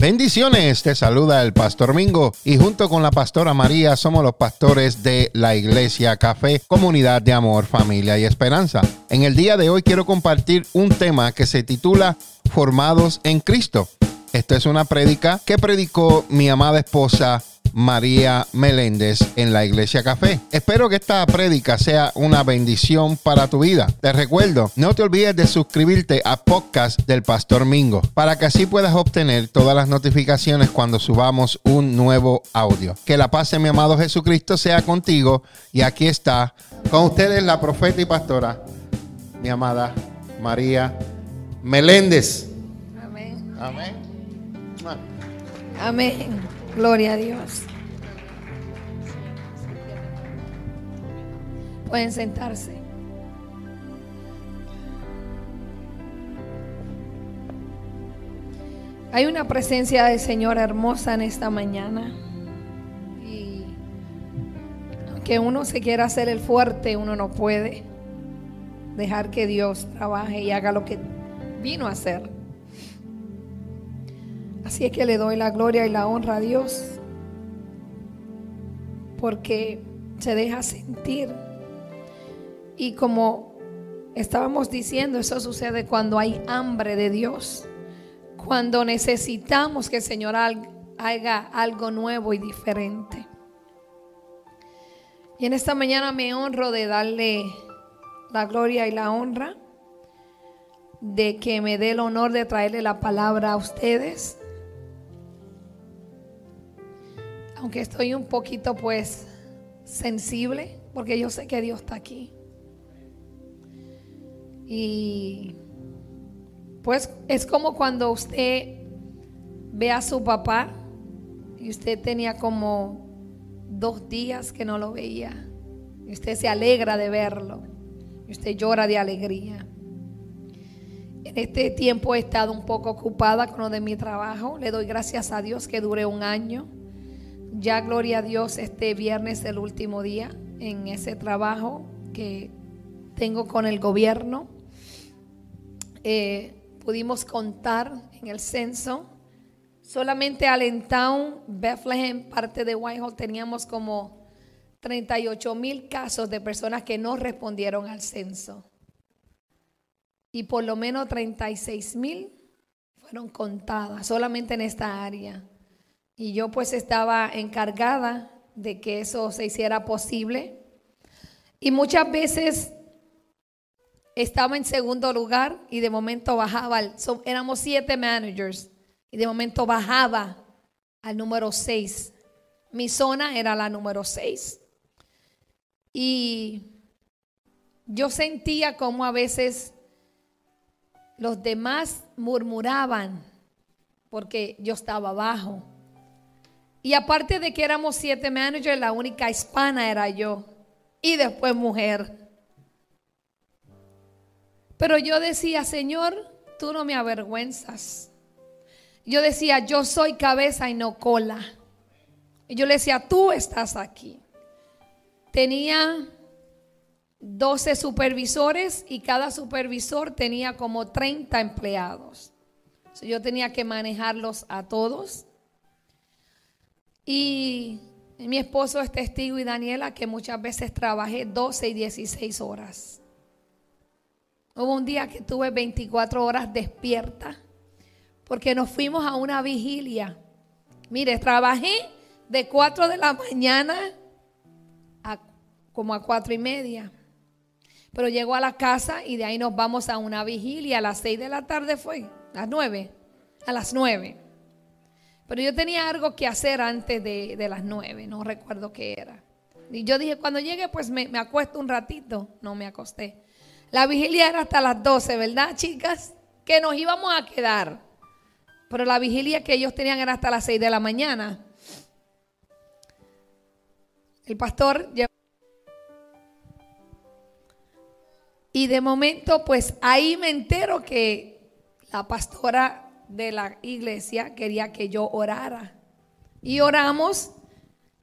Bendiciones, te saluda el pastor Mingo y junto con la pastora María somos los pastores de la iglesia Café, comunidad de amor, familia y esperanza. En el día de hoy quiero compartir un tema que se titula Formados en Cristo. Esto es una prédica que predicó mi amada esposa María Meléndez en la Iglesia Café. Espero que esta prédica sea una bendición para tu vida. Te recuerdo, no te olvides de suscribirte a podcast del Pastor Mingo para que así puedas obtener todas las notificaciones cuando subamos un nuevo audio. Que la paz de mi amado Jesucristo sea contigo y aquí está con ustedes la profeta y pastora, mi amada María Meléndez. Amén. Amén. Amén. Gloria a Dios. Pueden sentarse. Hay una presencia del Señor hermosa en esta mañana. Y aunque uno se quiera hacer el fuerte, uno no puede dejar que Dios trabaje y haga lo que vino a hacer. Así es que le doy la gloria y la honra a Dios porque se deja sentir. Y como estábamos diciendo, eso sucede cuando hay hambre de Dios, cuando necesitamos que el Señor haga algo nuevo y diferente. Y en esta mañana me honro de darle la gloria y la honra, de que me dé el honor de traerle la palabra a ustedes. Aunque estoy un poquito pues sensible, porque yo sé que Dios está aquí. Y pues es como cuando usted ve a su papá y usted tenía como dos días que no lo veía. Y usted se alegra de verlo. Y usted llora de alegría. En este tiempo he estado un poco ocupada con lo de mi trabajo. Le doy gracias a Dios que dure un año. Ya, gloria a Dios, este viernes el último día en ese trabajo que tengo con el gobierno. Eh, pudimos contar en el censo. Solamente Allentown, Bethlehem, parte de Whitehall, teníamos como 38 mil casos de personas que no respondieron al censo. Y por lo menos 36 mil fueron contadas solamente en esta área. Y yo pues estaba encargada de que eso se hiciera posible. Y muchas veces estaba en segundo lugar y de momento bajaba, éramos siete managers y de momento bajaba al número seis. Mi zona era la número seis. Y yo sentía como a veces los demás murmuraban porque yo estaba abajo. Y aparte de que éramos siete managers, la única hispana era yo. Y después mujer. Pero yo decía, Señor, tú no me avergüenzas. Yo decía, yo soy cabeza y no cola. Y yo le decía, tú estás aquí. Tenía 12 supervisores y cada supervisor tenía como 30 empleados. yo tenía que manejarlos a todos. Y mi esposo es testigo y Daniela que muchas veces trabajé 12 y 16 horas. Hubo un día que tuve 24 horas despierta porque nos fuimos a una vigilia. Mire, trabajé de 4 de la mañana a como a 4 y media. Pero llego a la casa y de ahí nos vamos a una vigilia. A las 6 de la tarde fue, a las 9. A las 9. Pero yo tenía algo que hacer antes de, las nueve, no recuerdo qué era. Y yo dije, cuando llegue, pues me, acuesto un ratito. No me acosté. La vigilia era hasta las doce, ¿verdad, chicas? Que nos íbamos a quedar. Pero la vigilia que ellos tenían era hasta las seis de la mañana. El pastor Y de momento, pues ahí me entero que la pastora de la iglesia quería que yo orara. Y oramos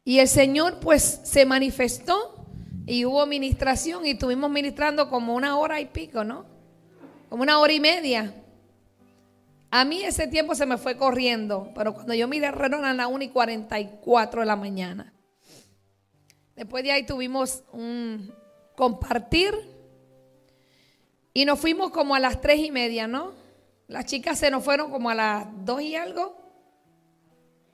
y el Señor pues se manifestó y hubo ministración y estuvimos ministrando como una hora y pico, ¿no? Como una hora y media. A mí ese tiempo se me fue corriendo, pero cuando yo miré el reloj eran las 1 y 44 de la mañana. Después de ahí tuvimos un compartir y nos fuimos como a las 3 y media, ¿no? Las chicas se nos fueron como a las 2 y algo.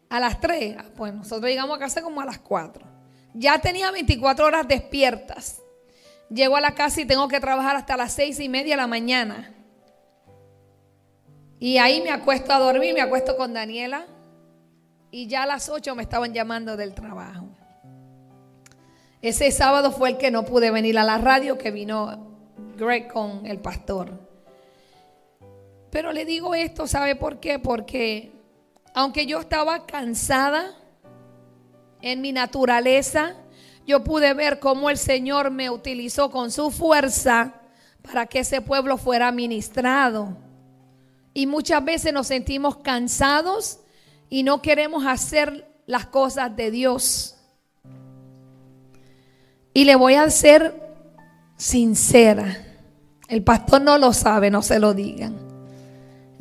A las 3. Ah, pues nosotros llegamos a casa como a las 4. Ya tenía 24 horas despiertas. Llego a la casa y tengo que trabajar hasta las 6 y media de la mañana. Y ahí me acuesto a dormir, me acuesto con Daniela. Y ya a las 8 me estaban llamando del trabajo. Ese sábado fue el que no pude venir a la radio, que vino Greg con el pastor. Pero le digo esto, ¿sabe por qué? Porque aunque yo estaba cansada en mi naturaleza, yo pude ver cómo el Señor me utilizó con su fuerza para que ese pueblo fuera ministrado. Y muchas veces nos sentimos cansados y no queremos hacer las cosas de Dios. Y le voy a ser sincera. El pastor no lo sabe, no se lo digan.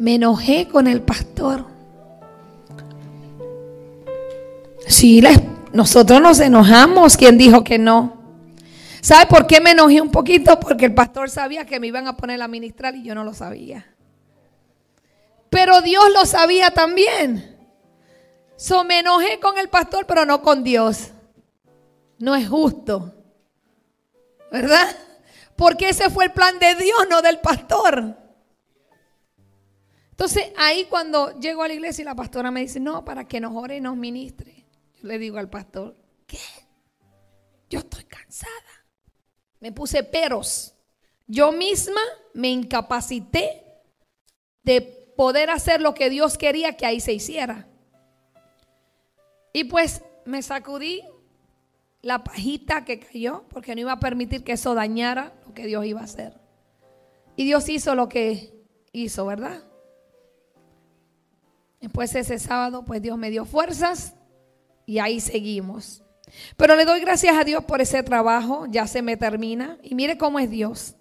Me enojé con el pastor. Sí, nosotros nos enojamos. ¿Quién dijo que no? ¿Sabe por qué me enojé un poquito? Porque el pastor sabía que me iban a poner a ministrar y yo no lo sabía. Pero Dios lo sabía también. So me enojé con el pastor, pero no con Dios. No es justo. ¿Verdad? Porque ese fue el plan de Dios, no del pastor. Entonces ahí cuando llego a la iglesia y la pastora me dice, no, para que nos ore y nos ministre. Yo le digo al pastor, ¿qué? Yo estoy cansada. Me puse peros. Yo misma me incapacité de poder hacer lo que Dios quería que ahí se hiciera. Y pues me sacudí la pajita que cayó, porque no iba a permitir que eso dañara lo que Dios iba a hacer. Y Dios hizo lo que hizo, ¿verdad? Después ese sábado, pues Dios me dio fuerzas y ahí seguimos. Pero le doy gracias a Dios por ese trabajo, ya se me termina. Y mire cómo es Dios.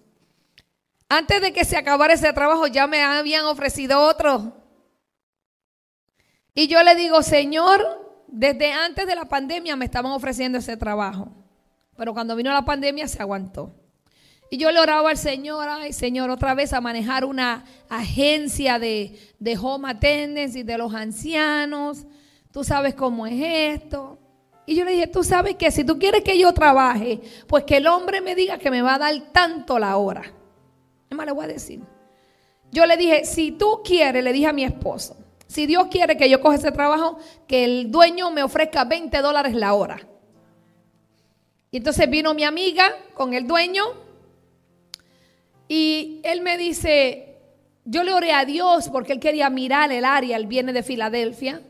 Antes de que se acabara ese trabajo ya me habían ofrecido otro. Y yo le digo, Señor, desde antes de la pandemia me estaban ofreciendo ese trabajo. Pero cuando vino la pandemia se aguantó. Y yo le oraba al Señor, ay Señor, otra vez a manejar una agencia de, de home attendance y de los ancianos. Tú sabes cómo es esto. Y yo le dije, tú sabes que si tú quieres que yo trabaje, pues que el hombre me diga que me va a dar tanto la hora. Es más, le voy a decir. Yo le dije, si tú quieres, le dije a mi esposo, si Dios quiere que yo coja ese trabajo, que el dueño me ofrezca 20 dólares la hora. Y entonces vino mi amiga con el dueño y él me dice, yo le oré a Dios porque él quería mirar el área, él viene de Filadelfia.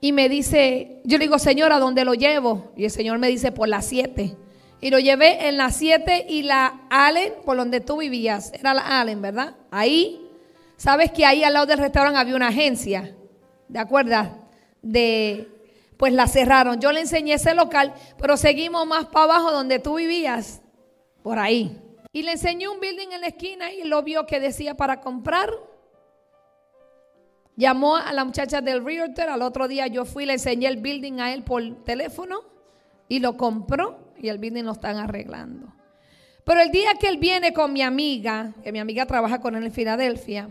Y me dice, yo le digo, Señor, ¿a dónde lo llevo? Y el Señor me dice, por las 7. Y lo llevé en la 7 y la Allen, por donde tú vivías. Era la Allen, ¿verdad? Ahí, sabes que ahí al lado del restaurante había una agencia. ¿De acuerdo? De, pues la cerraron. Yo le enseñé ese local, pero seguimos más para abajo donde tú vivías. Por ahí. Y le enseñé un building en la esquina y lo vio que decía para comprar. Llamó a la muchacha del realtor. Al otro día yo fui y le enseñé el building a él por teléfono y lo compró y el building lo están arreglando. Pero el día que él viene con mi amiga, que mi amiga trabaja con él en Filadelfia,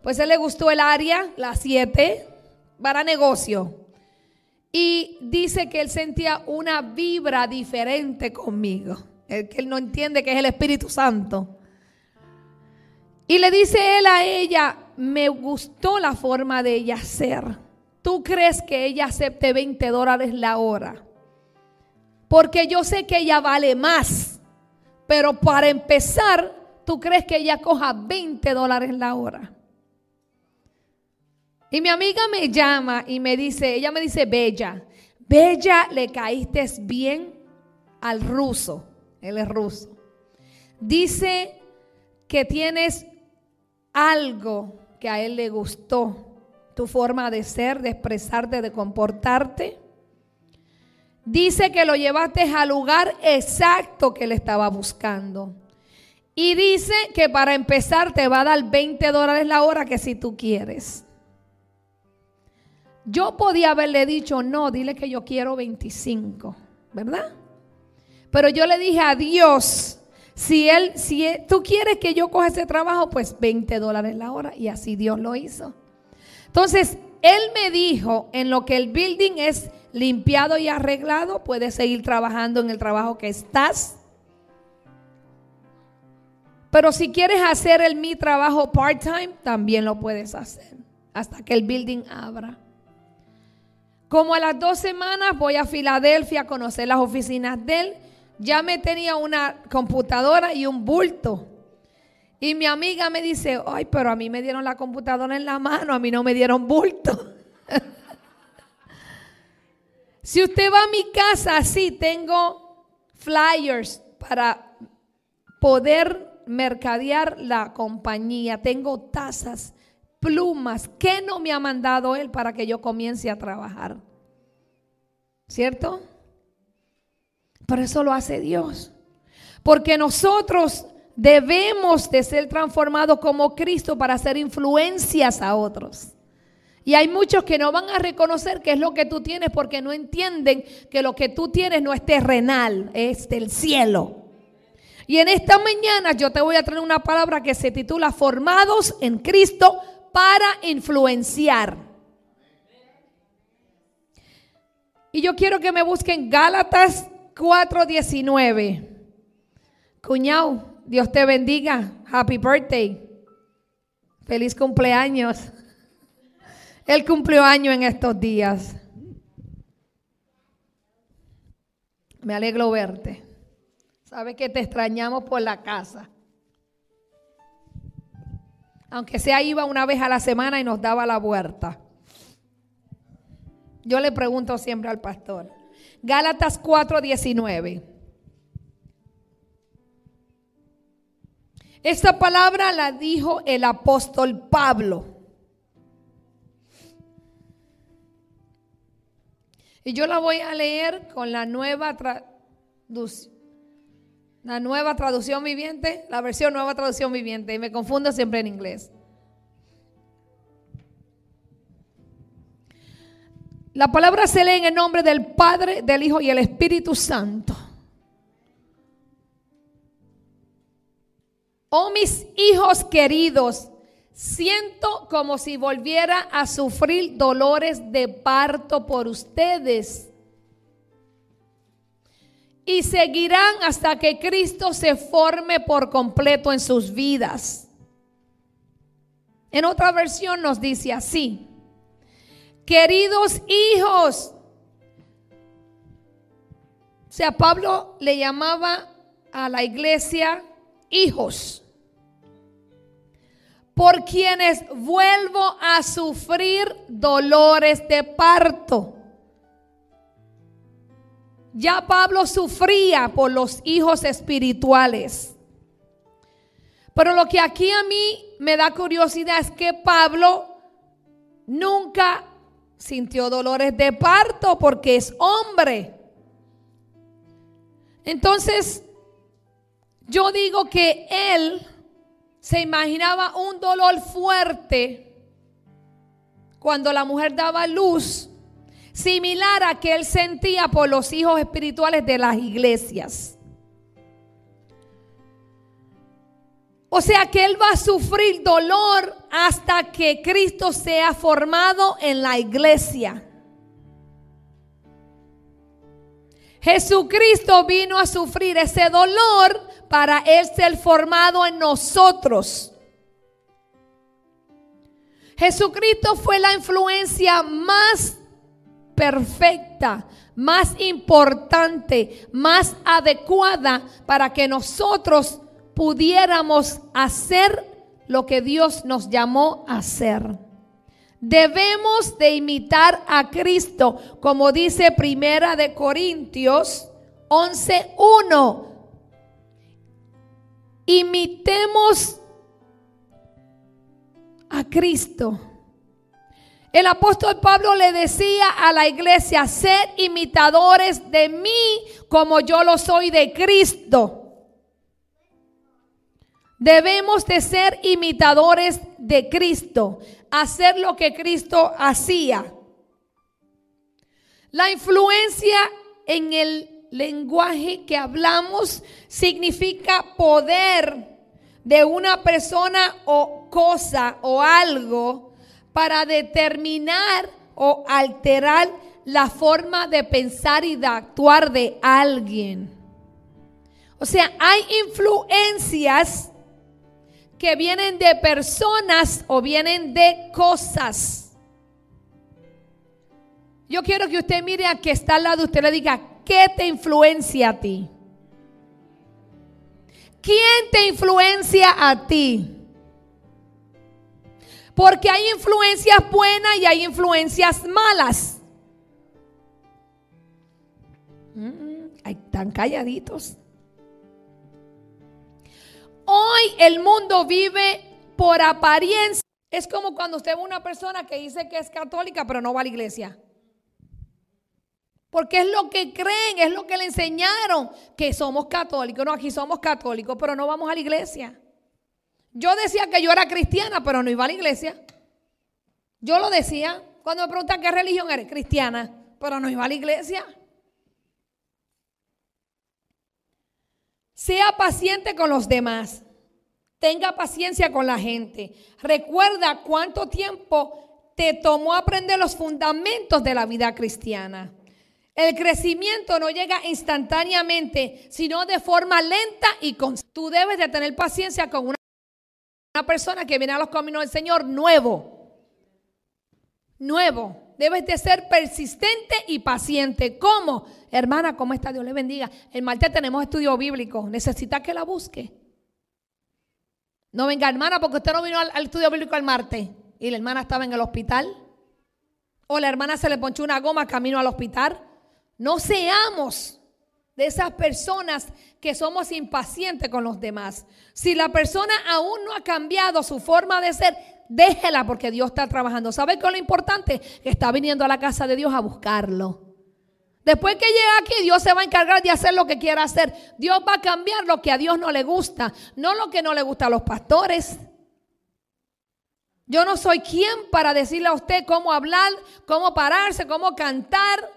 pues él le gustó el área, la 7, para negocio. Y dice que él sentía una vibra diferente conmigo. El que él no entiende que es el Espíritu Santo. Y le dice él a ella, me gustó la forma de ella ser. ¿Tú crees que ella acepte 20 dólares la hora? Porque yo sé que ella vale más. Pero para empezar, ¿tú crees que ella coja 20 dólares la hora? Y mi amiga me llama y me dice, ella me dice, Bella, Bella, le caíste bien al ruso. Él es ruso. Dice que tienes algo que a él le gustó. Tu forma de ser, de expresarte, de comportarte dice que lo llevaste al lugar exacto que él estaba buscando. Y dice que para empezar te va a dar 20 dólares la hora que si tú quieres. Yo podía haberle dicho, no, dile que yo quiero 25, ¿verdad? Pero yo le dije a Dios, si él, si tú quieres que yo coja ese trabajo, pues 20 dólares la hora. Y así Dios lo hizo. Entonces, él me dijo, en lo que el building es limpiado y arreglado, puedes seguir trabajando en el trabajo que estás. Pero si quieres hacer el mi trabajo part-time, también lo puedes hacer hasta que el building abra. Como a las dos semanas voy a Filadelfia a conocer las oficinas de él. Ya me tenía una computadora y un bulto. Y mi amiga me dice, ay, pero a mí me dieron la computadora en la mano, a mí no me dieron bulto. si usted va a mi casa, sí, tengo flyers para poder mercadear la compañía. Tengo tazas, plumas. ¿Qué no me ha mandado él para que yo comience a trabajar? ¿Cierto? Pero eso lo hace Dios. Porque nosotros debemos de ser transformados como Cristo para hacer influencias a otros. Y hay muchos que no van a reconocer qué es lo que tú tienes porque no entienden que lo que tú tienes no es terrenal, es del cielo. Y en esta mañana yo te voy a traer una palabra que se titula Formados en Cristo para influenciar. Y yo quiero que me busquen Gálatas 4:19. Cuñado, Dios te bendiga. Happy birthday. Feliz cumpleaños. Él cumplió año en estos días. Me alegro verte. Sabe que te extrañamos por la casa. Aunque sea iba una vez a la semana y nos daba la vuelta. Yo le pregunto siempre al pastor. Gálatas 4:19. Esta palabra la dijo el apóstol Pablo. Y yo la voy a leer con la nueva traducción la nueva traducción viviente, la versión nueva traducción viviente. Y me confundo siempre en inglés. La palabra se lee en el nombre del Padre, del Hijo y el Espíritu Santo. Oh mis hijos queridos, siento como si volviera a sufrir dolores de parto por ustedes y seguirán hasta que Cristo se forme por completo en sus vidas. En otra versión nos dice así, queridos hijos, o sea, Pablo le llamaba a la iglesia hijos, por quienes vuelvo a sufrir dolores de parto. Ya Pablo sufría por los hijos espirituales. Pero lo que aquí a mí me da curiosidad es que Pablo nunca sintió dolores de parto porque es hombre. Entonces, yo digo que él se imaginaba un dolor fuerte cuando la mujer daba luz similar a que él sentía por los hijos espirituales de las iglesias. O sea que él va a sufrir dolor hasta que Cristo sea formado en la iglesia. Jesucristo vino a sufrir ese dolor para él ser formado en nosotros. Jesucristo fue la influencia más perfecta, más importante, más adecuada para que nosotros pudiéramos hacer lo que Dios nos llamó a hacer. Debemos de imitar a Cristo, como dice Primera de Corintios 11:1. Imitemos a Cristo. El apóstol Pablo le decía a la iglesia, sed imitadores de mí como yo lo soy de Cristo. Debemos de ser imitadores de Cristo, hacer lo que Cristo hacía. La influencia en el lenguaje que hablamos significa poder de una persona o cosa o algo para determinar o alterar la forma de pensar y de actuar de alguien. O sea, hay influencias que vienen de personas o vienen de cosas. Yo quiero que usted mire a que está al lado de usted le diga, ¿qué te influencia a ti? ¿Quién te influencia a ti? Porque hay influencias buenas y hay influencias malas. Mm, están calladitos. Hoy el mundo vive por apariencia. Es como cuando usted ve una persona que dice que es católica pero no va a la iglesia. Porque es lo que creen, es lo que le enseñaron, que somos católicos. No, aquí somos católicos, pero no vamos a la iglesia. Yo decía que yo era cristiana, pero no iba a la iglesia. Yo lo decía. Cuando me preguntan qué religión eres, cristiana, pero no iba a la iglesia. Sea paciente con los demás. Tenga paciencia con la gente. Recuerda cuánto tiempo te tomó aprender los fundamentos de la vida cristiana. El crecimiento no llega instantáneamente, sino de forma lenta y constante. Tú debes de tener paciencia con una, persona que viene a los caminos del Señor nuevo. Nuevo. Debes de ser persistente y paciente. ¿Cómo? Hermana, ¿cómo está? Dios le bendiga. El martes tenemos estudio bíblico. Necesita que la busque. No venga, hermana, porque usted no vino al, al estudio bíblico el martes y la hermana estaba en el hospital. O la hermana se le ponchó una goma camino al hospital. No seamos de esas personas que somos impacientes con los demás. Si la persona aún no ha cambiado su forma de ser, déjela porque Dios está trabajando. ¿Sabe qué es lo importante? Que está viniendo a la casa de Dios a buscarlo. Después que llega aquí, Dios se va a encargar de hacer lo que quiera hacer. Dios va a cambiar lo que a Dios no le gusta, no lo que no le gusta a los pastores. Yo no soy quien para decirle a usted cómo hablar, cómo pararse, cómo cantar.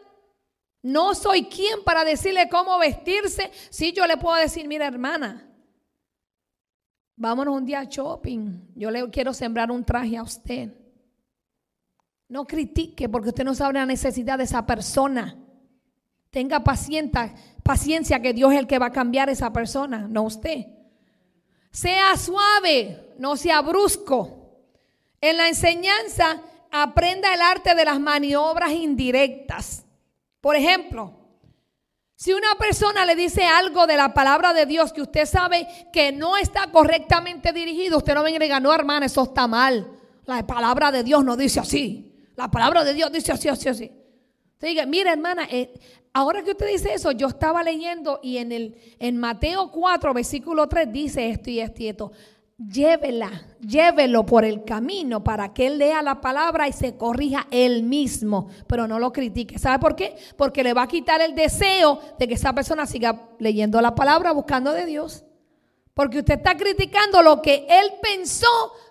No soy quien para decirle cómo vestirse. Si yo le puedo decir, mira hermana, vámonos un día a shopping. Yo le quiero sembrar un traje a usted. No critique porque usted no sabe la necesidad de esa persona. Tenga paciencia, paciencia que Dios es el que va a cambiar a esa persona, no usted. Sea suave, no sea brusco. En la enseñanza aprenda el arte de las maniobras indirectas. Por ejemplo, si una persona le dice algo de la palabra de Dios que usted sabe que no está correctamente dirigido, usted no venga y diga, no hermano, eso está mal. La palabra de Dios no dice así. La palabra de Dios dice así, así, así. Usted diga, mira hermana, eh, ahora que usted dice eso, yo estaba leyendo y en, el, en Mateo 4, versículo 3 dice esto y esto y esto llévela, llévelo por el camino para que él lea la palabra y se corrija él mismo, pero no lo critique. ¿Sabe por qué? Porque le va a quitar el deseo de que esa persona siga leyendo la palabra, buscando de Dios. Porque usted está criticando lo que él pensó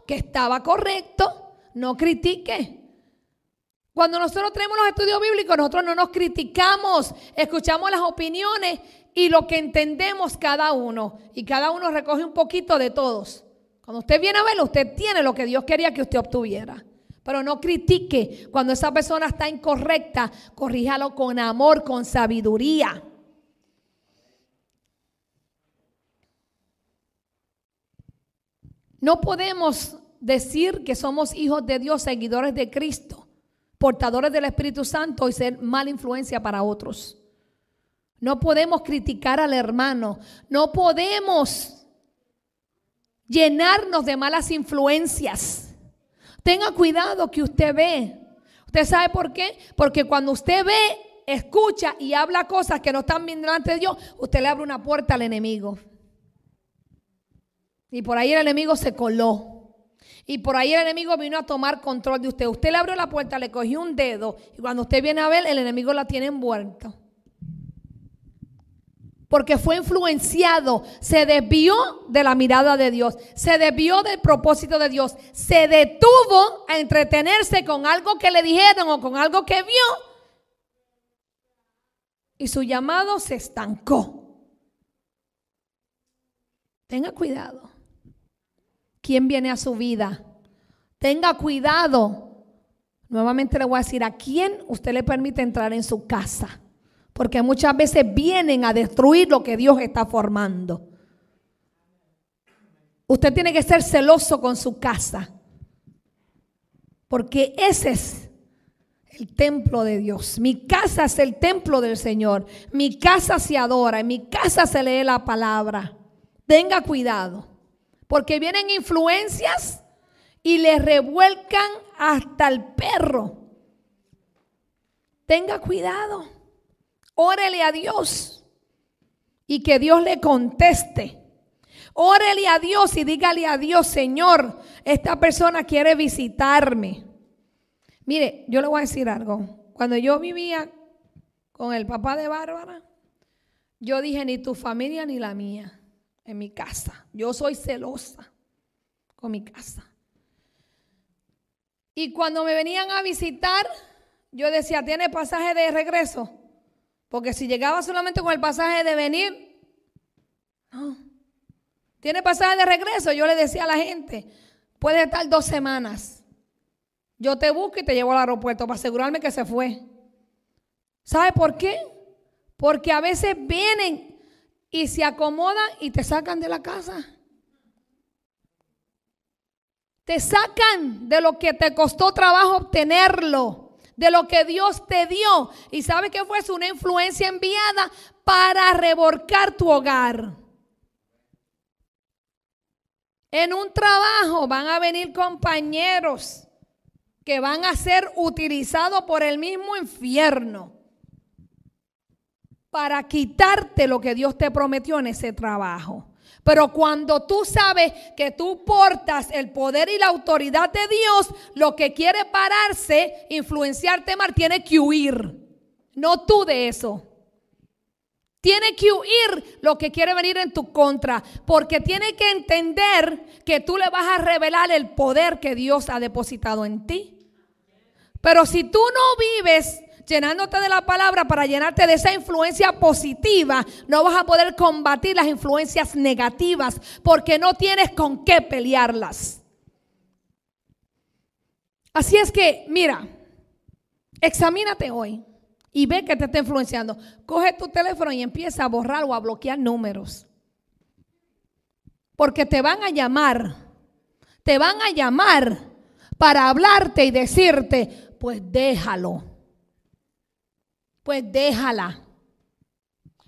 que estaba correcto. No critique. Cuando nosotros tenemos los estudios bíblicos, nosotros no nos criticamos, escuchamos las opiniones y lo que entendemos cada uno. Y cada uno recoge un poquito de todos. Cuando usted viene a verlo, usted tiene lo que Dios quería que usted obtuviera. Pero no critique cuando esa persona está incorrecta, corríjalo con amor, con sabiduría. No podemos decir que somos hijos de Dios, seguidores de Cristo, portadores del Espíritu Santo y ser mala influencia para otros. No podemos criticar al hermano. No podemos llenarnos de malas influencias. Tenga cuidado que usted ve. ¿Usted sabe por qué? Porque cuando usted ve, escucha y habla cosas que no están bien delante de Dios, usted le abre una puerta al enemigo. Y por ahí el enemigo se coló. Y por ahí el enemigo vino a tomar control de usted. Usted le abrió la puerta, le cogió un dedo. Y cuando usted viene a ver, el enemigo la tiene envuelta. Porque fue influenciado, se desvió de la mirada de Dios, se desvió del propósito de Dios, se detuvo a entretenerse con algo que le dijeron o con algo que vio y su llamado se estancó. Tenga cuidado. ¿Quién viene a su vida? Tenga cuidado. Nuevamente le voy a decir a quién usted le permite entrar en su casa. Porque muchas veces vienen a destruir lo que Dios está formando. Usted tiene que ser celoso con su casa. Porque ese es el templo de Dios. Mi casa es el templo del Señor. Mi casa se adora. En mi casa se lee la palabra. Tenga cuidado. Porque vienen influencias y le revuelcan hasta el perro. Tenga cuidado. Órele a Dios y que Dios le conteste. Órele a Dios y dígale a Dios, Señor, esta persona quiere visitarme. Mire, yo le voy a decir algo. Cuando yo vivía con el papá de Bárbara, yo dije, ni tu familia ni la mía, en mi casa. Yo soy celosa con mi casa. Y cuando me venían a visitar, yo decía, ¿tiene pasaje de regreso? Porque si llegaba solamente con el pasaje de venir, no. Tiene pasaje de regreso. Yo le decía a la gente, puede estar dos semanas. Yo te busco y te llevo al aeropuerto para asegurarme que se fue. ¿Sabe por qué? Porque a veces vienen y se acomodan y te sacan de la casa. Te sacan de lo que te costó trabajo obtenerlo de lo que Dios te dio. Y sabe que fue una influencia enviada para reborcar tu hogar. En un trabajo van a venir compañeros que van a ser utilizados por el mismo infierno para quitarte lo que Dios te prometió en ese trabajo. Pero cuando tú sabes que tú portas el poder y la autoridad de Dios, lo que quiere pararse, influenciarte mal, tiene que huir. No tú de eso. Tiene que huir lo que quiere venir en tu contra, porque tiene que entender que tú le vas a revelar el poder que Dios ha depositado en ti. Pero si tú no vives llenándote de la palabra para llenarte de esa influencia positiva, no vas a poder combatir las influencias negativas porque no tienes con qué pelearlas. Así es que, mira, examínate hoy y ve que te está influenciando. Coge tu teléfono y empieza a borrar o a bloquear números. Porque te van a llamar, te van a llamar para hablarte y decirte, pues déjalo pues déjala.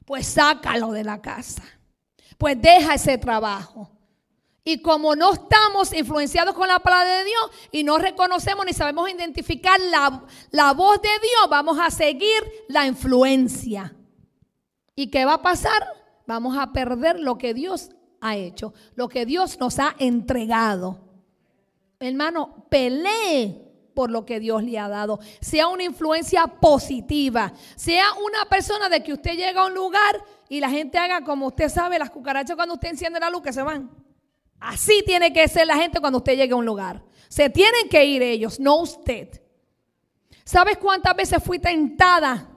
Pues sácalo de la casa. Pues deja ese trabajo. Y como no estamos influenciados con la palabra de Dios y no reconocemos ni sabemos identificar la, la, voz de Dios, vamos a seguir la influencia. ¿Y qué va a pasar? Vamos a perder lo que Dios ha hecho, lo que Dios nos ha entregado. Hermano, pelee por lo que Dios le ha dado. Sea una influencia positiva. Sea una persona de que usted llega a un lugar y la gente haga como usted sabe, las cucarachas cuando usted enciende la luz que se van. Así tiene que ser la gente cuando usted llegue a un lugar. Se tienen que ir ellos, no usted. ¿Sabes cuántas veces fui tentada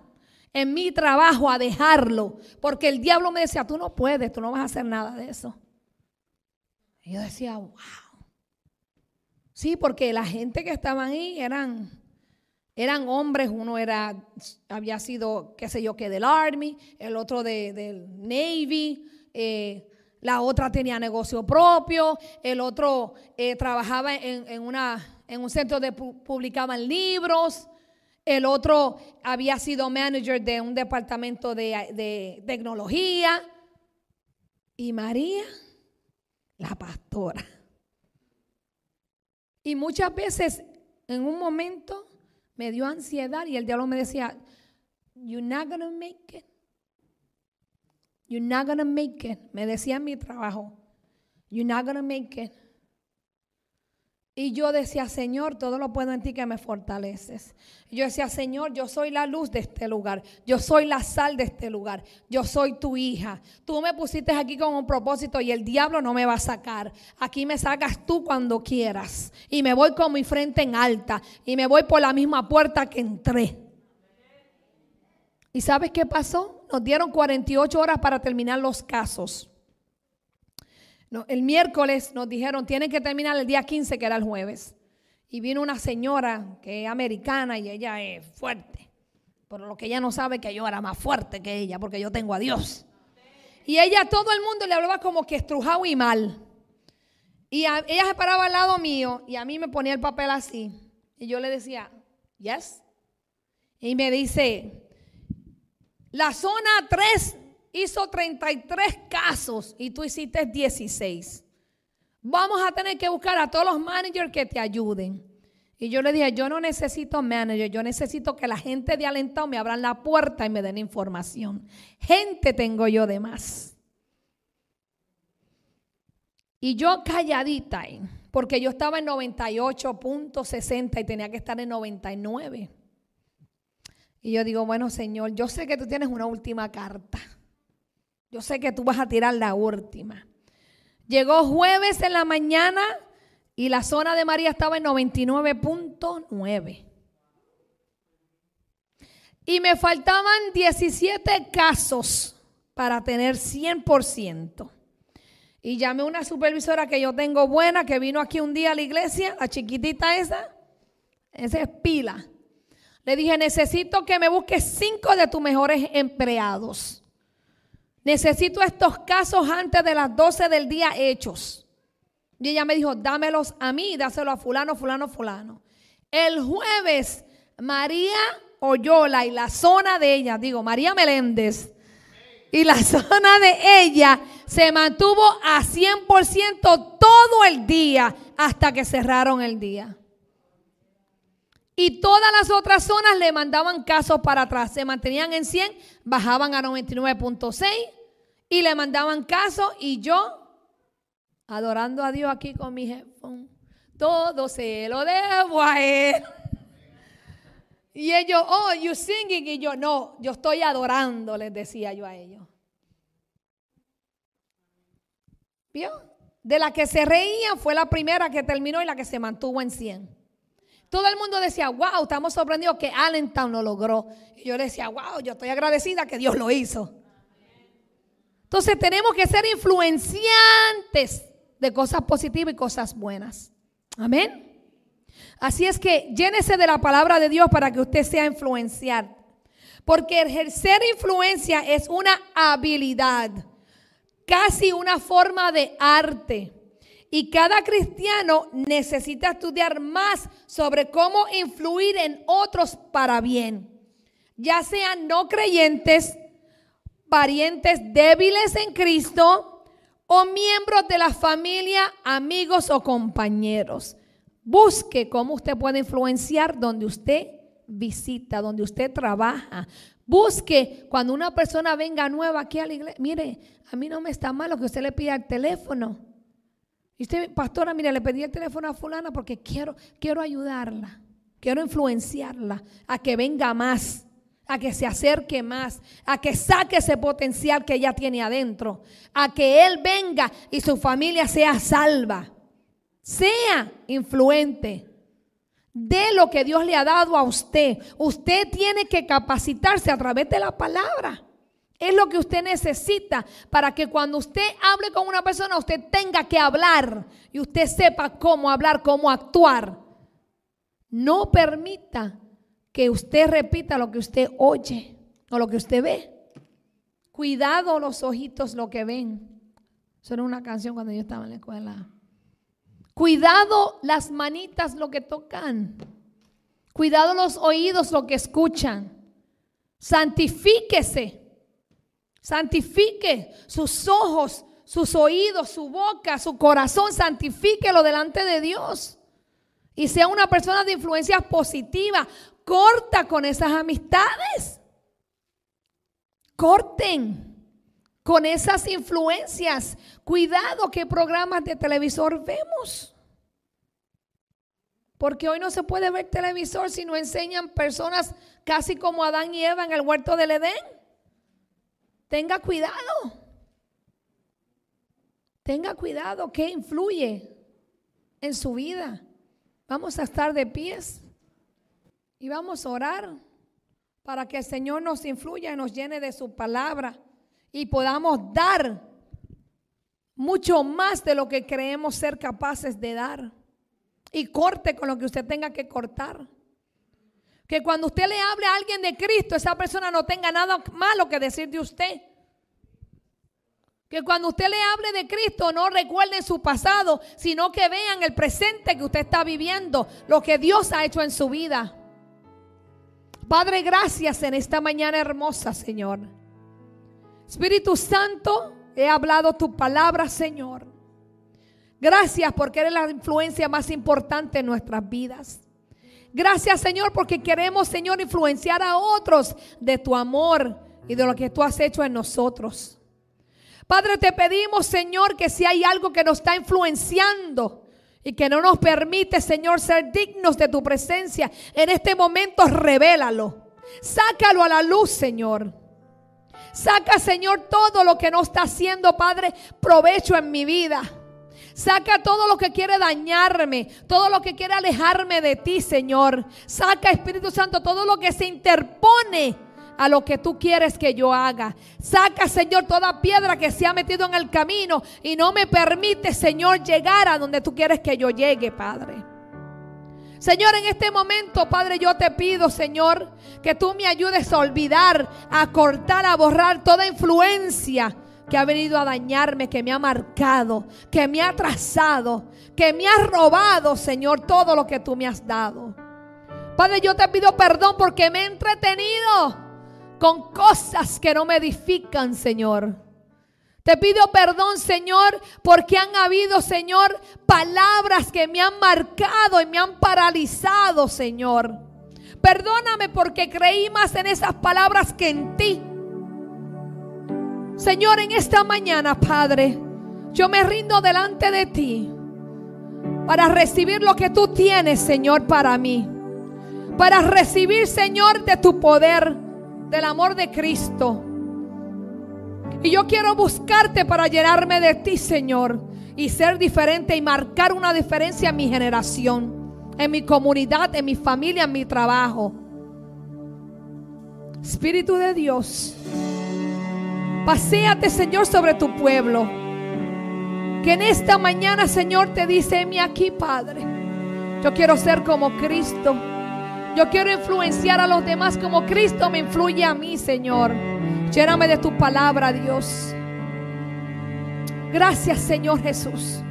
en mi trabajo a dejarlo? Porque el diablo me decía, tú no puedes, tú no vas a hacer nada de eso. Y yo decía, wow. Sí, porque la gente que estaba ahí eran, eran hombres, uno era, había sido, qué sé yo, que del Army, el otro del Navy, eh, la otra tenía negocio propio, el otro eh, trabajaba en, en un centro de publicaban libros, el otro había sido manager de un departamento de, de tecnología. Y María, la pastora. Y muchas veces en un momento me dio ansiedad y el diablo me decía, you're not gonna make it. You're not gonna make it. Me decía mi trabajo, you're not gonna make it. Y yo decía, Señor, todo lo puedo en ti que me fortaleces. yo decía, Señor, yo soy la luz de este lugar. Yo soy la sal de este lugar. Yo soy tu hija. Tú me pusiste aquí con un propósito y el diablo no me va a sacar. Aquí me sacas tú cuando quieras. Y me voy con mi frente en alta. Y me voy por la misma puerta que entré. ¿Y sabes qué pasó? Nos dieron 48 horas para terminar los casos el miércoles nos dijeron, tienen que terminar el día 15, que era el jueves. Y vino una señora que es americana y ella es fuerte. Por lo que ella no sabe que yo era más fuerte que ella, porque yo tengo a Dios. Y ella, todo el mundo le hablaba como que estrujado y mal. Y ella se paraba al lado mío y a mí me ponía el papel así. Y yo le decía, yes. Y me dice, la zona 3 hizo 33 casos y tú hiciste 16. Vamos a tener que buscar a todos los managers que te ayuden. Y yo le dije, yo no necesito manager, yo necesito que la gente de Alentado me abran la puerta y me den información. Gente tengo yo de más. Y yo calladita, porque yo estaba en 98.60 y tenía que estar en 99. Y yo digo, bueno, Señor, yo sé que tú tienes una última carta. Yo sé que tú vas a tirar la última. Llegó jueves en la mañana y la zona de María estaba en 99.9. Y me faltaban 17 casos para tener 100%. Y llamé a una supervisora que yo tengo buena, que vino aquí un día a la iglesia, la chiquitita esa, esa es pila. Le dije, necesito que me busques cinco de tus mejores empleados. Necesito estos casos antes de las 12 del día hechos. Y ella me dijo, dámelos a mí dáselo a fulano, fulano, fulano. El jueves, María Oyola y la zona de ella, digo, María Meléndez, y la zona de ella se mantuvo a 100% todo el día hasta que cerraron el día. Y todas las otras zonas le mandaban casos para atrás. Se mantenían en 100, bajaban a 99.6 y le mandaban casos. Y yo, adorando a Dios aquí con mi headphone, todo se lo debo a Él. Y ellos, oh, you singing. Y yo, no, yo estoy adorando, les decía yo a ellos. ¿Vio? De la que se reían fue la primera que terminó y la que se mantuvo en 100. Todo el mundo decía, wow, estamos sorprendidos que Allentown lo logró. Y yo le decía, wow, yo estoy agradecida que Dios lo hizo. Entonces tenemos que ser influenciantes de cosas positivas y cosas buenas. Amén. Así es que llénese de la palabra de Dios para que usted sea influenciar. Porque ejercer influencia es una habilidad, casi una forma de arte. Y cada cristiano necesita estudiar más sobre cómo influir en otros para bien, ya sean no creyentes, parientes débiles en Cristo o miembros de la familia, amigos o compañeros. Busque cómo usted puede influenciar donde usted visita, donde usted trabaja. Busque cuando una persona venga nueva aquí a la iglesia. Mire, a mí no me está mal lo que usted le pida el teléfono. Y usted, pastora, mire, le pedí el teléfono a fulana porque quiero, quiero ayudarla, quiero influenciarla a que venga más, a que se acerque más, a que saque ese potencial que ella tiene adentro, a que él venga y su familia sea salva. Sea influente. De lo que Dios le ha dado a usted. Usted tiene que capacitarse a través de la palabra. Es lo que usted necesita para que cuando usted hable con una persona, usted tenga que hablar y usted sepa cómo hablar, cómo actuar. No permita que usted repita lo que usted oye o lo que usted ve. Cuidado los ojitos lo que ven. Eso era una canción cuando yo estaba en la escuela. Cuidado las manitas lo que tocan. Cuidado los oídos lo que escuchan. Santifíquese. Santifique sus ojos, sus oídos, su boca, su corazón. Santifíquelo delante de Dios. Y sea una persona de influencia positiva. Corta con esas amistades. Corten con esas influencias. Cuidado qué programas de televisor vemos. Porque hoy no se puede ver televisor si no enseñan personas casi como Adán y Eva en el huerto del Edén. Tenga cuidado. Tenga cuidado que influye en su vida. Vamos a estar de pies y vamos a orar para que el Señor nos influya y nos llene de su palabra y podamos dar mucho más de lo que creemos ser capaces de dar. Y corte con lo que usted tenga que cortar. Que cuando usted le hable a alguien de Cristo, esa persona no tenga nada malo que decir de usted. Que cuando usted le hable de Cristo no recuerden su pasado, sino que vean el presente que usted está viviendo, lo que Dios ha hecho en su vida. Padre, gracias en esta mañana hermosa, Señor. Espíritu Santo, he hablado tu palabra, Señor. Gracias porque eres la influencia más importante en nuestras vidas. Gracias, Señor, porque queremos, Señor, influenciar a otros de tu amor y de lo que tú has hecho en nosotros. Padre, te pedimos, Señor, que si hay algo que nos está influenciando y que no nos permite, Señor, ser dignos de tu presencia, en este momento revélalo. Sácalo a la luz, Señor. Saca, Señor, todo lo que no está haciendo, Padre, provecho en mi vida. Saca todo lo que quiere dañarme, todo lo que quiere alejarme de ti, Señor. Saca, Espíritu Santo, todo lo que se interpone a lo que tú quieres que yo haga. Saca, Señor, toda piedra que se ha metido en el camino y no me permite, Señor, llegar a donde tú quieres que yo llegue, Padre. Señor, en este momento, Padre, yo te pido, Señor, que tú me ayudes a olvidar, a cortar, a borrar toda influencia que ha venido a dañarme, que me ha marcado, que me ha trazado, que me ha robado, Señor, todo lo que tú me has dado. Padre, yo te pido perdón porque me he entretenido con cosas que no me edifican, Señor. Te pido perdón, Señor, porque han habido, Señor, palabras que me han marcado y me han paralizado, Señor. Perdóname porque creí más en esas palabras que en ti. Señor, en esta mañana, Padre, yo me rindo delante de ti para recibir lo que tú tienes, Señor, para mí. Para recibir, Señor, de tu poder del amor de Cristo. Y yo quiero buscarte para llenarme de ti, Señor, y ser diferente y marcar una diferencia en mi generación, en mi comunidad, en mi familia, en mi trabajo. Espíritu de Dios, paséate, Señor, sobre tu pueblo. Que en esta mañana, Señor, te dice, mi aquí, Padre. Yo quiero ser como Cristo. Yo quiero influenciar a los demás como Cristo me influye a mí, Señor. Lléname de tu palabra, Dios. Gracias, Señor Jesús.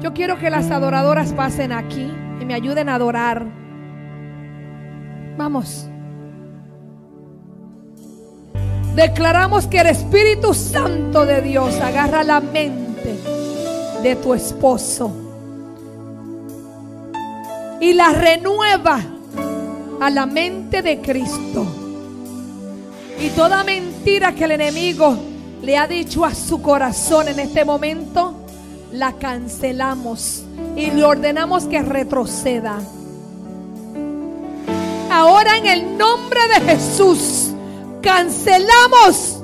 Yo quiero que las adoradoras pasen aquí y me ayuden a adorar. Vamos. Declaramos que el Espíritu Santo de Dios agarra la mente de tu esposo y la renueva a la mente de Cristo. Y toda mentira que el enemigo le ha dicho a su corazón en este momento, la cancelamos y le ordenamos que retroceda. Ahora en el nombre de Jesús, cancelamos,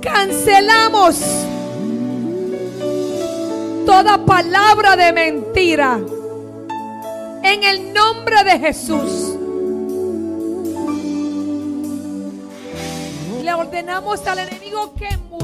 cancelamos toda palabra de mentira en el nombre de Jesús. Le ordenamos al enemigo que mudezca.